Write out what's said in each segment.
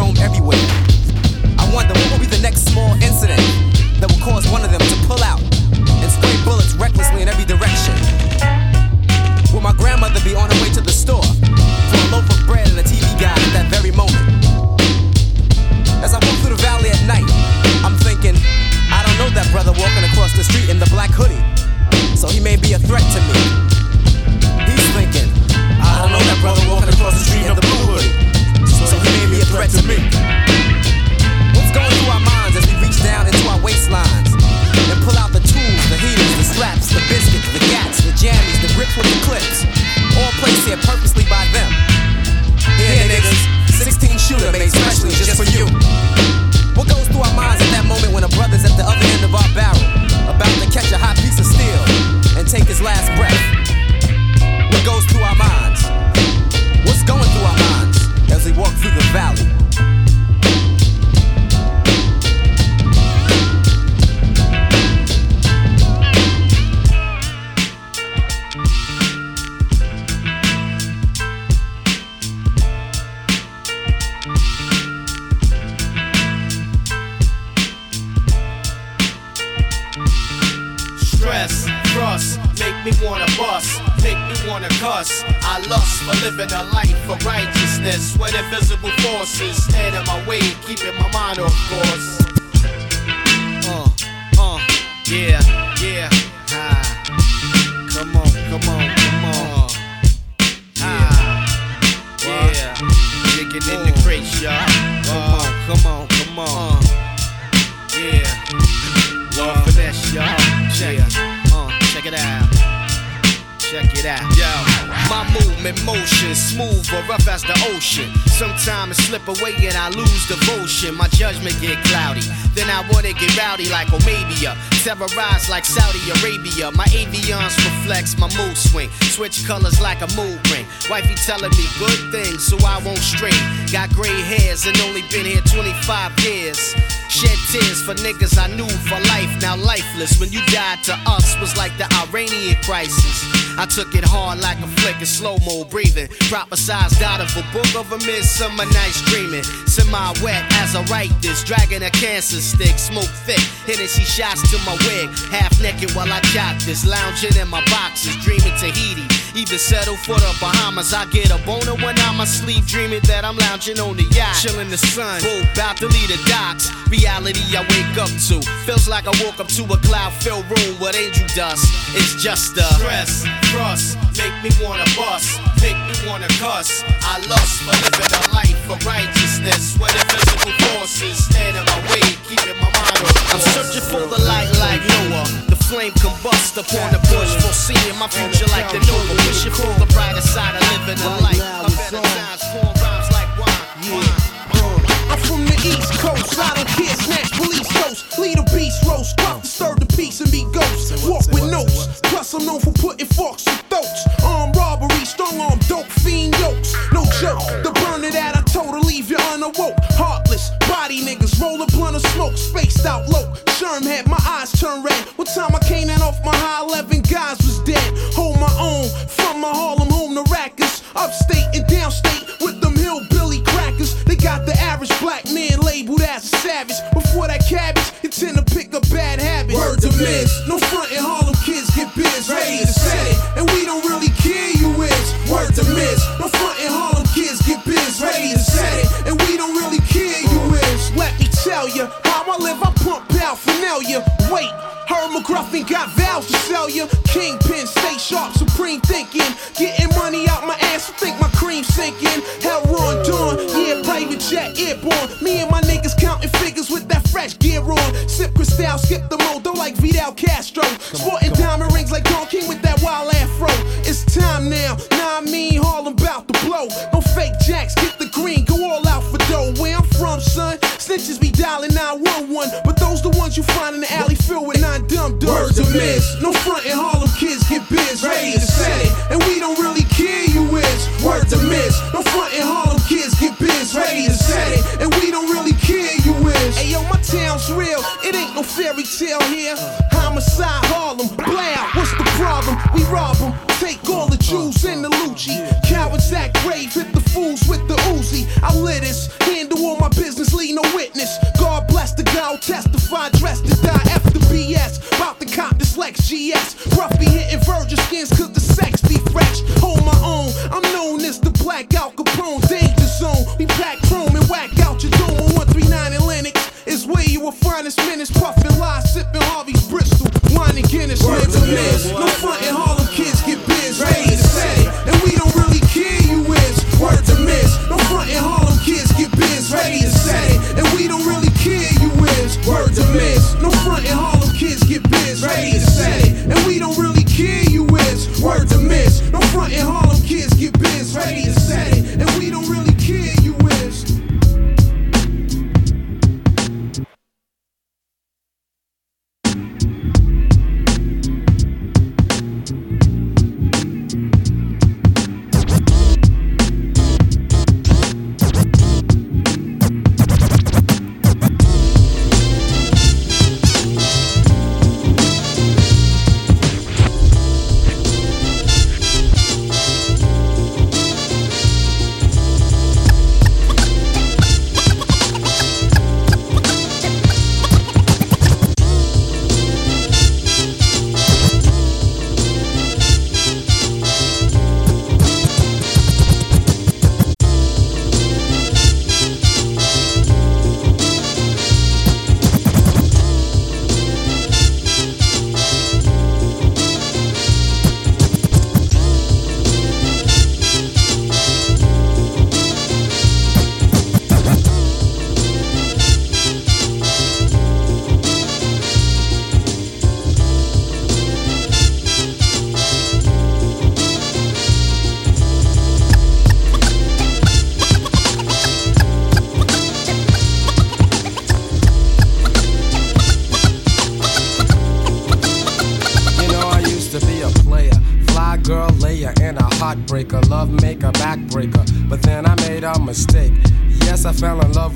roam everywhere. I wonder what will be the next small incident that will cause one of them to pull out and spray bullets recklessly in every direction. Will my grandmother be on her way to the store for a loaf of bread and a TV guide at that very moment? As I walk through the valley at night, I'm thinking, I don't know that brother walking across the street in the black hoodie, so he may be a threat to me. He's thinking, I don't know that brother walking across the street in the blue threat to me. What's going through our minds as we reach down into our waistlines and pull out the tools, the heaters, the straps, the biscuits, the gats, the jammies, the grips with the clips, all placed here purposely by them. Here, niggas, 16 shooter made specially just for you. What goes through our minds at that moment when a brother's at the other end of our barrel, about to catch a hot piece of steel and take his last breath? Living a life like Omabia. Terrorize like Saudi Arabia. My avions reflects my mood swing. Switch colors like a mood ring. Wifey telling me good things so I won't stray. Got gray hairs and only been here 25 years. Shed tears for niggas I knew for life, now lifeless. When you died to us was like the Iranian crisis. I took it hard like a flick in slow mo breathing. Prophesized out of a book of a midsummer night's dreaming. Semi wet as I write this, dragging a cancer stick, smoke thick. Hennessy shots to my wig, half naked while I jot this. Lounging in my boxes, dreaming Tahiti. Even settle for the Bahamas, I get a boner when I'm asleep, dreaming that I'm lounging on the yacht, chilling the sun. Boat about to leave the docks. Reality I wake up to feels like I woke up to a cloud-filled room with angel dust. It's just a stress, thrust, make me wanna bust, make me wanna cuss. I lust for living a life of righteousness when invisible forces stand in my way, keeping my mind on I'm searching for the light like Noah. The flame combust upon the bush, foreseeing my future like the Nova. Wishing for the brighter side of living a life. A better times, pouring rhymes like wine. wine. From the East Coast, I don't care, snatch police ghosts. Lead a beast roast, cuff, disturb the peace and be ghosts. Walk with notes, plus I'm known for putting forks in throats. Armed robbery, strong arm, dope, fiend yokes. No joke, the burner that I told to leave you unawoke. Heartless, body niggas, roll a blunt of smoke, spaced out low. Sherm had my eyes turn red. One time I came in off my high 11 guys was dead. Hold my own, from my Harlem home to Rikers. Upstate and downstate with them hillbilly crackers. They got the average black man labeled as a savage. Before that cabbage, you tend to pick up bad habits. Word to miss, no front in Harlem kids get biz, ready to set it. And we don't really care you is. Word to miss, no front in Harlem kids get biz, ready to set it. And we don't really care you is. Let me tell you, how I live, I pump out paraphernalia. Wait, Herb McGruffin got vows to sell you. Kingpin, stay sharp, supreme thinking. You find in the alley filled with dumb to miss, no front in Harlem kids get biz, ready to set it. And we don't really care you is. Word to miss, no front in Harlem kids get biz, ready to set it. And we don't really care you is. Hey yo, my town's real, it ain't no fairy tale here. Homicide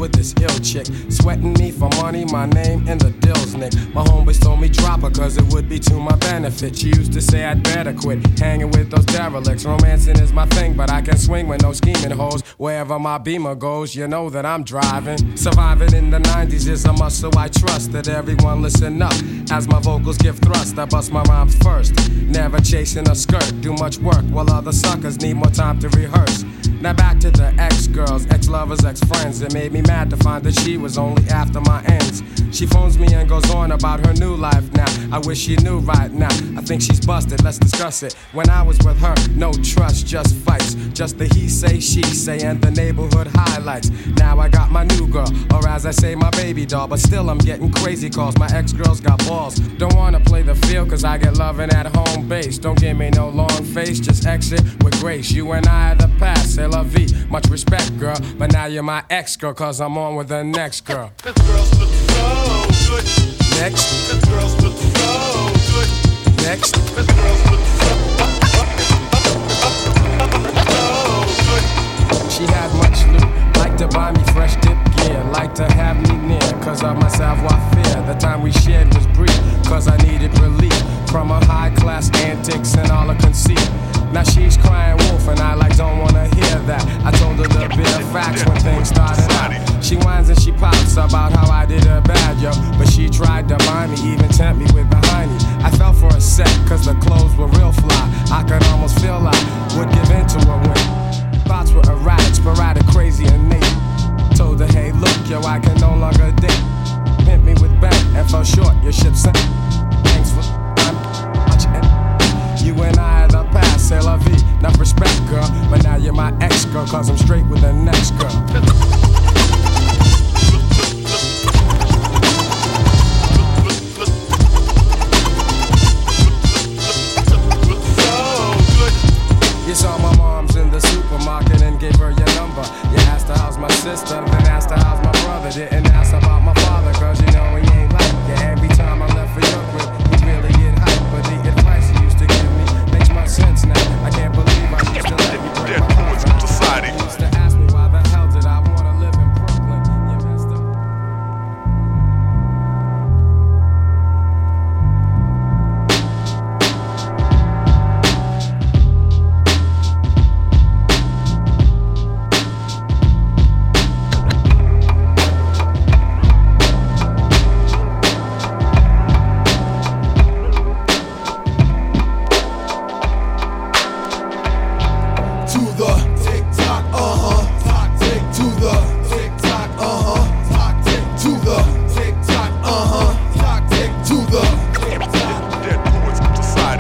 with this ill chick. Sweating me for money, my name in the dills, Nick. My homeboys told me drop her cause it would be to my benefit. She used to say I'd better quit hanging with those derelicts. Romancing is my thing, but I can swing with no scheming hoes. Wherever my beamer goes, you know that I'm driving. Surviving in the 90s is a must, so I trust that everyone listen up. As my vocals give thrust, I bust my rhymes first. Never chasing a skirt, do much work while other suckers need more time to rehearse. Now back to the ex girls, ex lovers, ex friends. It made me mad to find that she was only after my ends. She phones me and goes on about her new life now. I wish she knew right now. I think she's busted, let's discuss it. When I was with her, no trust, just fights. Just the he say, she say, and the neighborhood highlights. Now I got my new girl, or as I say, my baby doll. But still, I'm getting crazy calls. My ex girls got balls. Don't wanna play the field, cause I get loving at home base. Don't give me no long face, just exit with grace. You and I are the past, c'est la vie. Much respect, girl. But now you're my ex girl, cause I'm on with the next girl.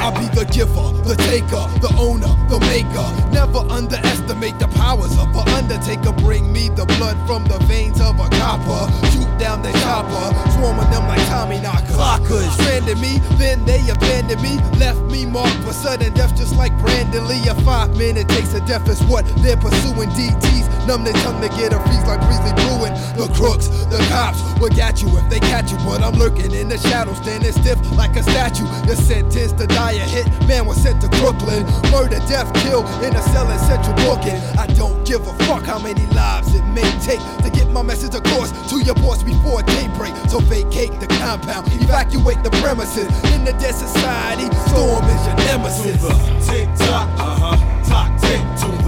I'll be the giver, the taker, the owner, the maker. Never underestimate the powers of an undertaker. Bring me the blood from the veins of a copper. Shoot down the chopper, swarming them like Tommy Knocker. Clockers stranded me, then they abandoned me, left me marked for sudden death, just like Brandon Lee. A five minute takes a death is what they're pursuing. DTs numb their tongue to get a freeze like Breezy Bruin. The crooks, the cops will got you if they catch you, but I'm lurking in the shadows, standing stiff like a statue. You're sentenced to die a hit. Man was sent to Brooklyn. Murder, death, kill in a cell in Central Booking. I don't give a fuck how many lives it may take to get my message across to your boss before daybreak. So vacate the compound, evacuate the premises. In the dead society, storm is your nemesis. Tick tock, uh huh. Tock tick to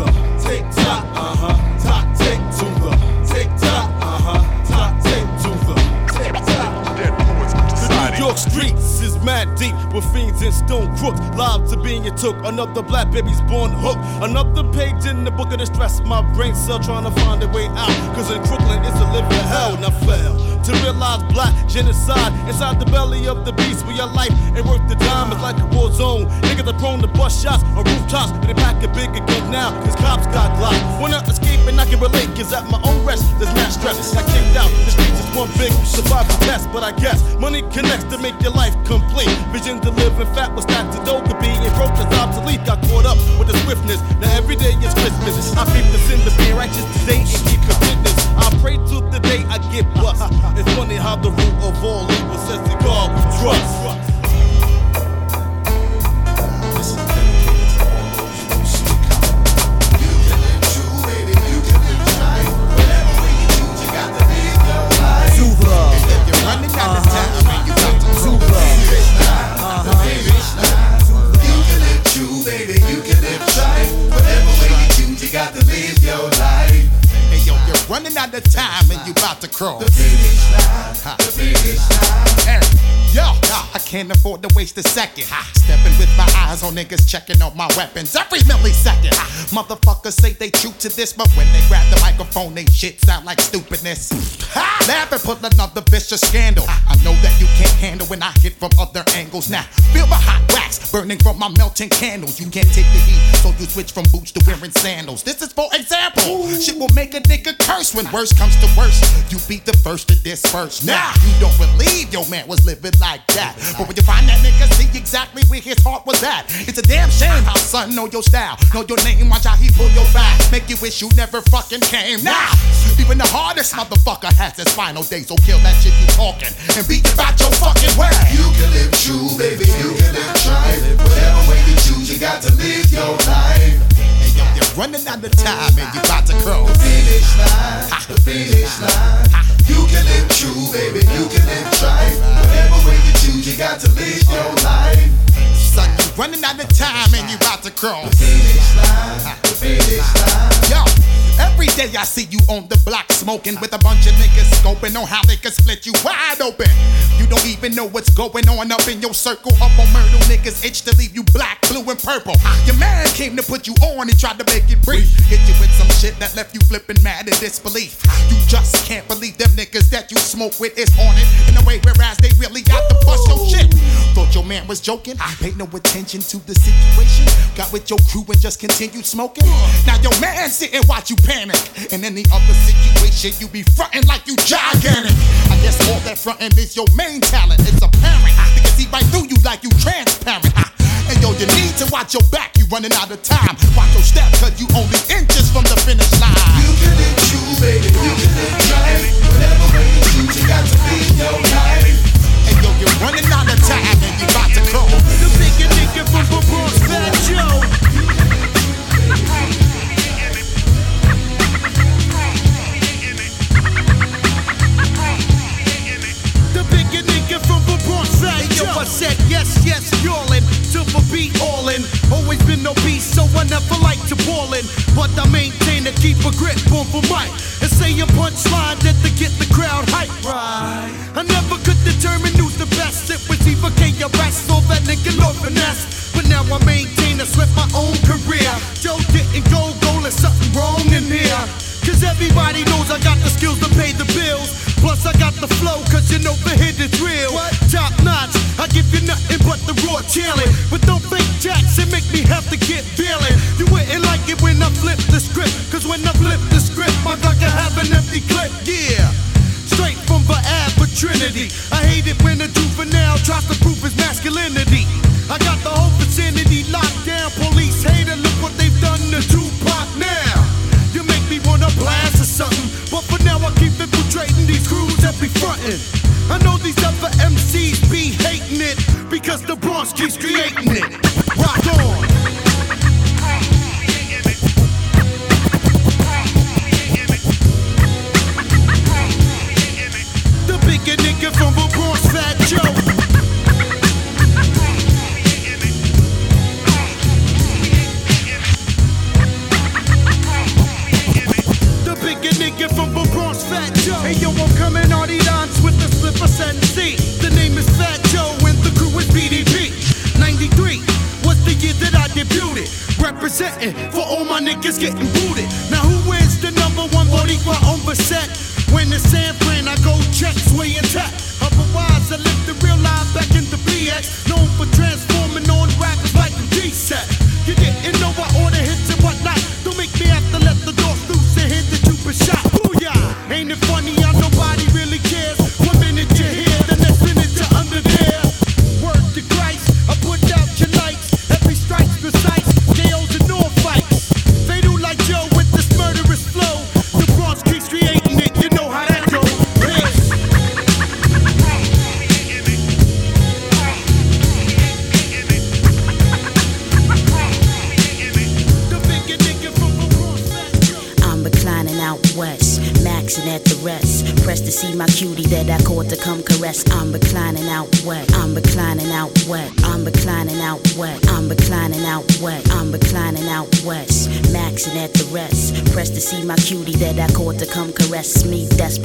mad deep with fiends and stone crooks. Lives are being took. Another black baby's born hooked. Another page in the book of distress. My brain cell trying to find a way out. Cause in Brooklyn it's a living hell. Now fail to realize black genocide inside the belly of the beast where your life ain't worth the dime. It's like a war zone. Niggas are prone to bust shots on rooftops. And they pack a bigger gun now. Cause cops got locked. When I escape and I can relate. Cause at my own rest, there's not stress. I kicked out. The streets is one big survival test. But I guess money connects to make your life complete. Vision to live in fat was stacked to dope to be. And broke is obsolete. Got caught up with the swiftness. Now every day is Christmas. I beat the sin to be righteous today and keep the witness. I pray to the day I get bust. It's funny how the root of all evil says to God we trust. Running out of time and you about to cross. The finish line. The finish line. Yo, I can't afford to waste a second. Stepping with my eyes on niggas checking out my weapons every millisecond. Motherfuckers say they true to this, but when they grab the microphone, they shit sound like stupidness. Laugh and put another vicious scandal. I know that you can't handle when I hit from other angles. Now, feel the hot wax burning from my melting candles. You can't take the heat, so you switch from boots to wearing sandals. This is for example. Shit will make a nigga curse when worse comes to worse. You be the first to disperse. Now, you don't believe your man was living like that. But when you find that nigga, see exactly where his heart was at. It's a damn shame how son know your style, know your name, watch how he pull your back. Make you wish you never fucking came. Now, even the hardest motherfucker has his final day, so kill that shit you talking and be about your fucking way. You can live true, baby. You can live tribe. Whatever way you choose, you got to live your life. Hey, yo, you're running out of time and you about to cross. To. Yo, every day I see you on the block smoking with a bunch of niggas scoping on how they can split you wide open. You don't even know what's going on up in your circle. Up on murder niggas itch to leave you black, blue, and purple. Your man came to put you on and tried to make it brief. Hit you with some shit that left you flipping mad in disbelief. You just can't believe them niggas that you smoke with is on it in a way whereas they really got to bust your shit. Your man was joking. I paid no attention to the situation. Got with your crew and just continued smoking. Now your man sit and watch you panic. And in any other situation, you be frontin' like you gigantic. I guess all that frontin' is your main talent. It's apparent. They can see right through you like you transparent. And yo, you need to watch your back. You running out of time. Watch your step, cause you only inches from the finish line. You can live true, baby. You can live tribe. I hate it when a juvenile tries to prove his masculinity. I got the whole vicinity locked down. Police hate hater, look what they've done to Tupac now. You make me wanna blast or something, but for now I keep infiltrating these crews that be frontin'. I know these other MCs be hating it because the Bronx keeps creating it. Rock on. Bigger nigga from the Bronx, Fat Joe. Nigga from the Bronx, Fat Joe. Hey yo, I'm coming on the dance with the slipper C. The name is Fat Joe and the crew is BDP. 93 was the year that I debuted. Representing for all my niggas getting booted. Now who is the number one Boricua on the set? When it's San Fran, I go check, sway and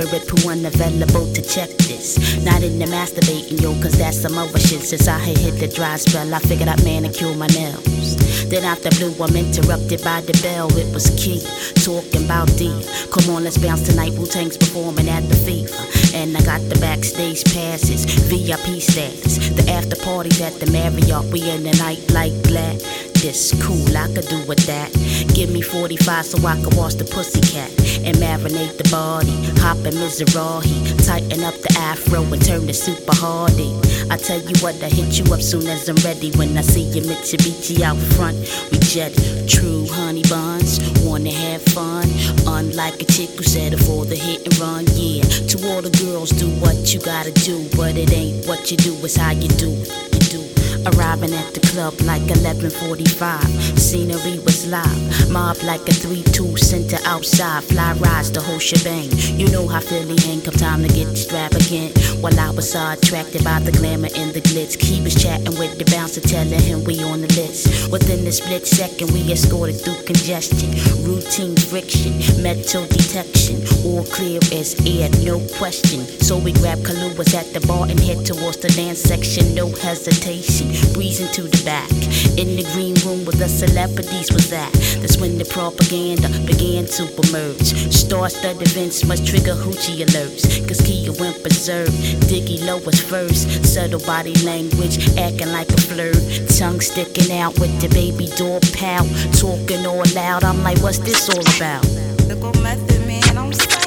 me. Desperate, who unavailable to check this. Not in the masturbating, yo, cause that's some other shit. Since I had hit the dry spell, I figured I'd manicure my nails. Then after blue, I'm interrupted by the bell. It was key, talking about D. Come on, let's bounce tonight. Wu Tang's performing at the FIFA. And I got the backstage passes, VIP status. The after parties at the Marriott. We in the night like glad. This cool, I could do with that. Give me 45 so I can wash the pussycat and marinate the body. Hop in Mizrahi, tighten up the afro and turn it super hardy. I tell you what, I hit you up soon as I'm ready. When I see your Mitsubishi out front, we jet true honey buns. Wanna have fun, unlike a chick who settle for the hit and run. Yeah, to all the girls, do what you gotta do, but it ain't what you do, it's how you do. You do. Arriving at the club like 11:45. Scenery was live, mob like a 3-2 center outside. Fly rides the whole shebang. You know how Philly hang. Come time to get extravagant. While I was so attracted by the glamour and the glitz, he was chatting with the bouncer, telling him we on the list. Within the split second, we escorted through congestion, routine friction, metal detection, all clear as air, no question. So we grabbed Kahluas at the bar and head towards the dance section, no hesitation. Breezing to the back. In the green room where the celebrities was at. That's when the propaganda began to emerge. Star-studded events must trigger hoochie alerts. Cause Kia went berserk. Diggy low was first. Subtle body language, acting like a flirt. Tongue sticking out with the baby door pout. Talking all loud. I'm like, what's this all about? Typical method, man. I'm saying,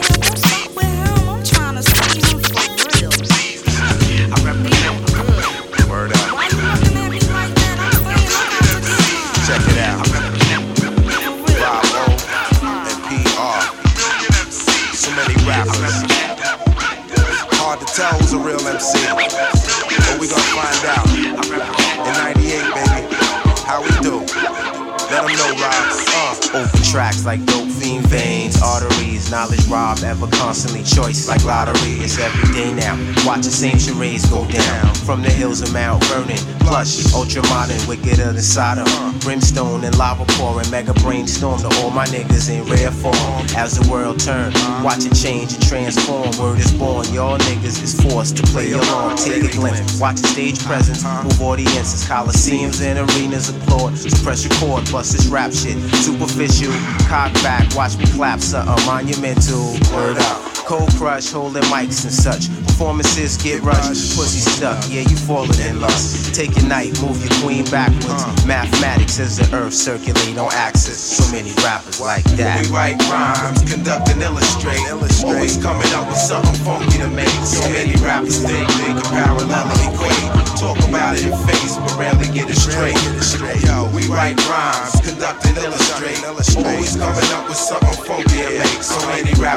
So rappers. Hard to tell who's a real MC. But we gonna find out. In 98, baby. How we do? Let them know. Uh. Over tracks like dope fiend veins, arteries, knowledge robbed, ever constantly choice like lottery. It's every day now. Watch the same charades go down from the hills of Mount Vernon. Plush, ultra modern, wickeder than Sodom. Brimstone and lava pouring, mega brainstorm to all my niggas in rare form. As the world turns, watch it change and transform. Word is born, y'all niggas is forced to play along. Take a glimpse, watch the stage presence, move audiences, coliseums and arenas applaud. Press record, bust this rap shit, superficial. Cock back, watch me clap something monumental. Word up. Cold crush, holding mics and such. Performances get rushed, pussy stuck. Yeah, you falling in lust. Take your knife, move your queen backwards. Mathematics says the earth circulate on axis. So many rappers like that. We write rhymes, conduct and illustrate. Always coming up with something funky to make. So many rappers think they can parallel and equate. Talk about it in face, but rarely get it straight. Yo, we write rhymes, conduct and illustrate. Always coming up with something funky to make. So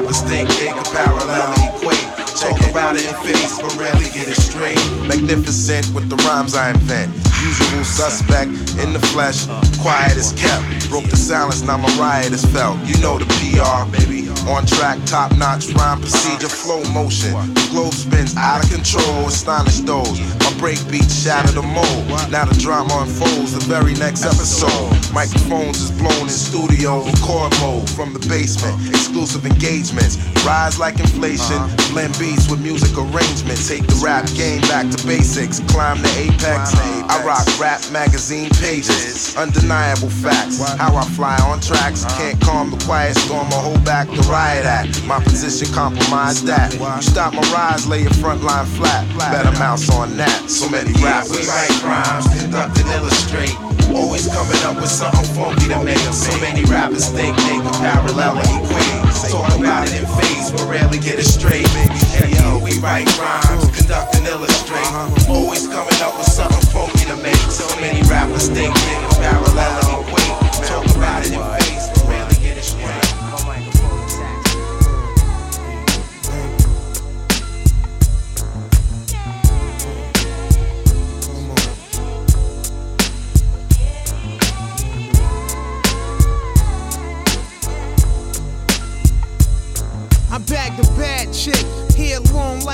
rappers think they can parallel equate. Talk about it in face, but rarely get it straight. Magnificent with the rhymes I invent. Usual suspect in the flesh, quiet as kept. Broke the silence, now my riot is felt. You know the PR, baby. On track, top notch rhyme procedure, flow motion. The globe spins out of control, astonish those. My breakbeat shatter the mold. Now the drama unfolds, the very next episode. Microphones is blown in studio, record mode from the basement. Exclusive engagements, rise like inflation. Uh-huh. Blend beats with music arrangements. Take the rap game back to basics, climb the apex. I rock rap magazine pages, undeniable facts. How I fly on tracks, uh-huh. can't calm the quiet storm or hold back the riot act. My position compromise that. You stop my rise, lay your front line flat. Better mouse on that. So many rappers. We write rhymes, conduct and illustrate. Always coming up with something funky to make. So many rappers think they can parallel and equate. Talk about it in phase, but rarely get it straight. Hey yo, we write rhymes, conduct and illustrate. Always coming up with something funky to make. So many rappers think they can parallel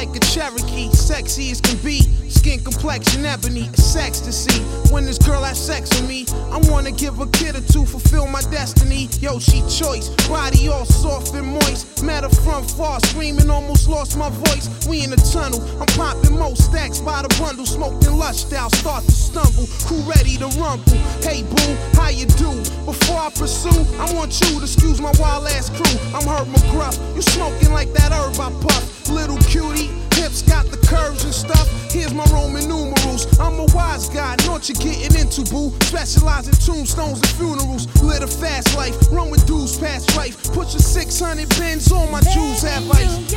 like a Cherokee, sexy as can be, skin complexion ebony, it's ecstasy. When this girl has sex with me, I wanna give a kid or two, fulfill my destiny. Yo, she choice, body all soft and moist. Met her front far, screaming, almost lost my voice. We in the tunnel, I'm popping most stacks by the bundle, smoking lush out, start to stumble. Who ready to rumble? Hey boo, how you do? Before I pursue, I want you to excuse my wild ass crew. I'm Herb McGruff, you smoking like that herb I puff. Little cutie, hips got the curves and stuff. Here's my Roman numerals. I'm a wise guy, know what you're getting into, boo. Specialize in tombstones and funerals. Live a fast life, run with dudes past life. Put your 600 bins on my jewels, have ice.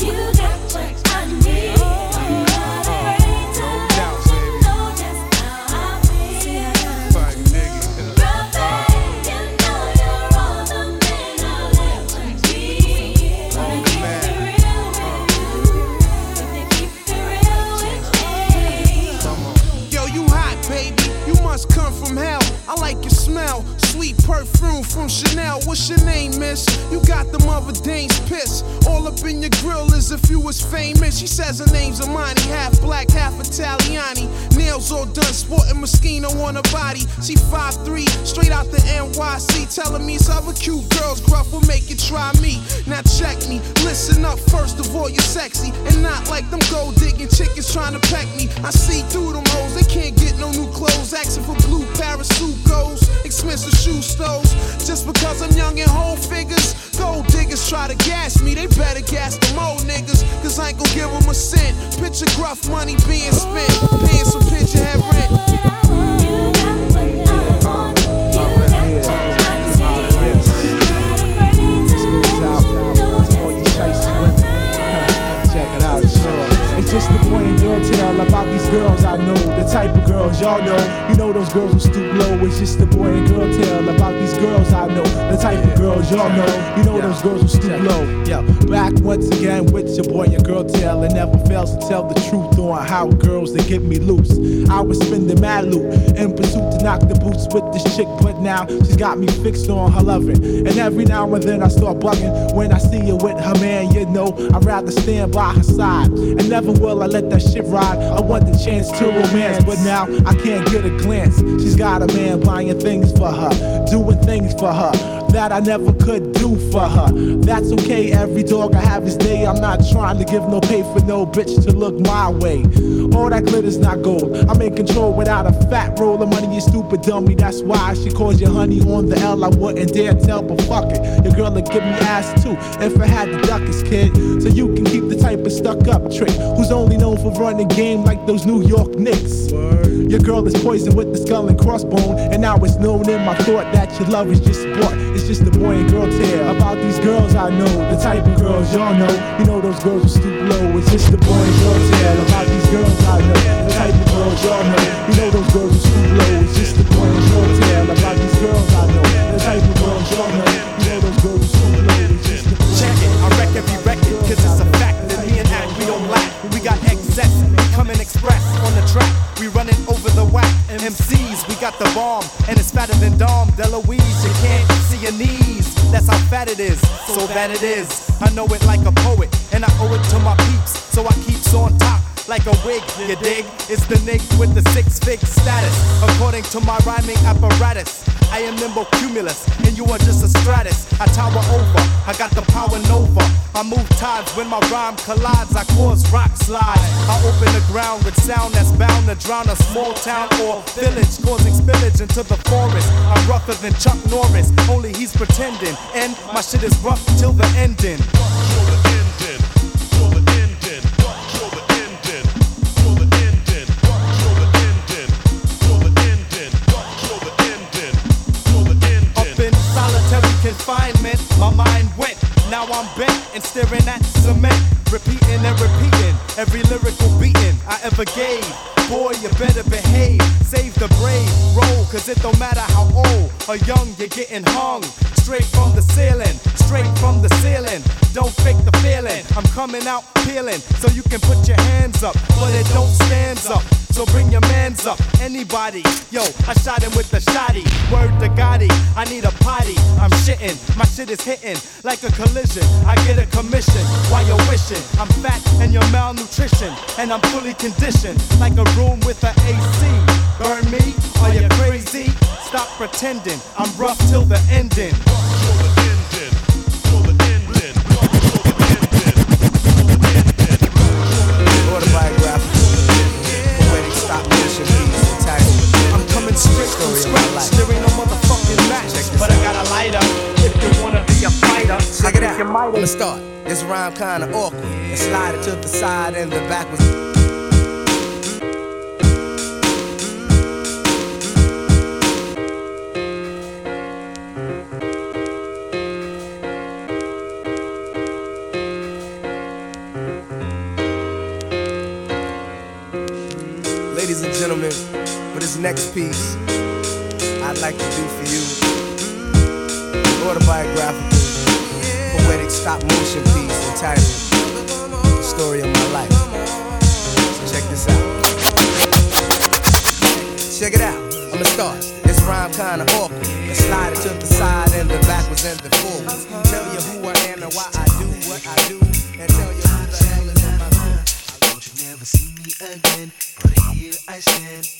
Yo, smell. Sweet perfume from Chanel. What's your name, miss? You got the mother dame's piss. All up in your grill as if you was famous. She says her name's Amani, half black, half Italiani. Nails all done, sporting Moschino on her body. She 5'3, straight out the NYC. Telling me some other cute girls, gruff will make you try me. Now check me, listen up first of all, you're sexy. And not like them gold because I'm young and hold figures. Gold diggers try to gas me, they better gas them old niggas. Cause I ain't gon' give them a cent. Picture gruff money being spent, paying some picture head rent. Just the and girl tale about these girls I know, type of girls y'all know. You know those girls who stoop low. It's just the boy and girl tale about these girls I know, the type of girls y'all know. You know those girls who stoop low. Yeah, back once again with your boy and girl tale. It never fails to tell the truth on how girls they get me loose. I was spending mad loot in pursuit to knock the boots with this chick, but now she's got me fixed on her loving. And every now and then I start bugging when I see her with her man. You know, I'd rather stand by her side. And never will I let that shit ride. I want the chance to romance, but now I can't get a glance. She's got a man buying things for her, doing things for her. That I never could do for her. That's okay, every dog I have his day. I'm not trying to give no pay for no bitch to look my way. All that glitter's not gold. I'm in control without a fat roll of money, you stupid dummy. That's why she calls you honey on the L. I wouldn't dare tell, but fuck it. Your girl would give me ass too if I had the duckers, kid. So you can keep the type of stuck up trick who's only known for running game like those New York Knicks. Your girl is poisoned with the skull and crossbone, and now it's known in my thought that your love is just sport. It's just a boy and girl tale about these girls I know, the type of girls y'all know. You know those girls who stoop low. It's just a boy and girl tale about these girls I know, the type of girls y'all know. You know those girls who stoop low. It's just a boy and girl tale about these girls I know, the type of girls y'all know. MCs, we got the bomb, and it's fatter than Dom DeLuise. You can't see your knees, that's how fat it is. So that it is. I know it like a poet, and I owe it to my peeps, so I keeps on top. Like a wig, you dig? It's the Nick with the six fig status. According to my rhyming apparatus, I am nimble cumulus, and you are just a stratus. I tower over, I got the power nova. I move tides when my rhyme collides. I cause rock slides. I open the ground with sound that's bound to drown a small town or village, causing spillage into the forest. I'm rougher than Chuck Norris, only he's pretending. And my shit is rough till the ending. Confinement, my mind went. Now I'm bent and staring at cement, repeating and repeating every lyrical beating I ever gave. Boy, you better behave, save the brave, roll, cause it don't matter how old or young you're getting hung. Straight from the ceiling, straight from the ceiling. Don't fake the feeling, I'm coming out peeling, so you can put your hands up, but it don't stand up. So bring your mans up, anybody. Yo, I shot him with the shotty. Word to Gotti, I need a potty. I'm shitting, my shit is hitting like a collision. I get a commission while you're wishing. I'm fat and you're malnutrition, and I'm fully conditioned like a room with a AC. Burn me? Are you crazy? Stop pretending. I'm rough till the ending. Straight from scratch. There ain't no motherfucking match, but I got a lighter. If you wanna be a fighter, Check it out. I'ma start. This rhyme kinda awkward. And slide it to the side and the back was. Ladies and gentlemen, for this next piece, I'd like to do for you. Autobiographical, poetic stop motion piece entitled The Story of My Life. So check this out. Check it out, I'ma start. This rhyme kinda awkward. The slider to the side and the back was in the full. Tell you who I am and why I do what I do. And tell you who the hell is in my mind. Won't you never see me again? But here I stand.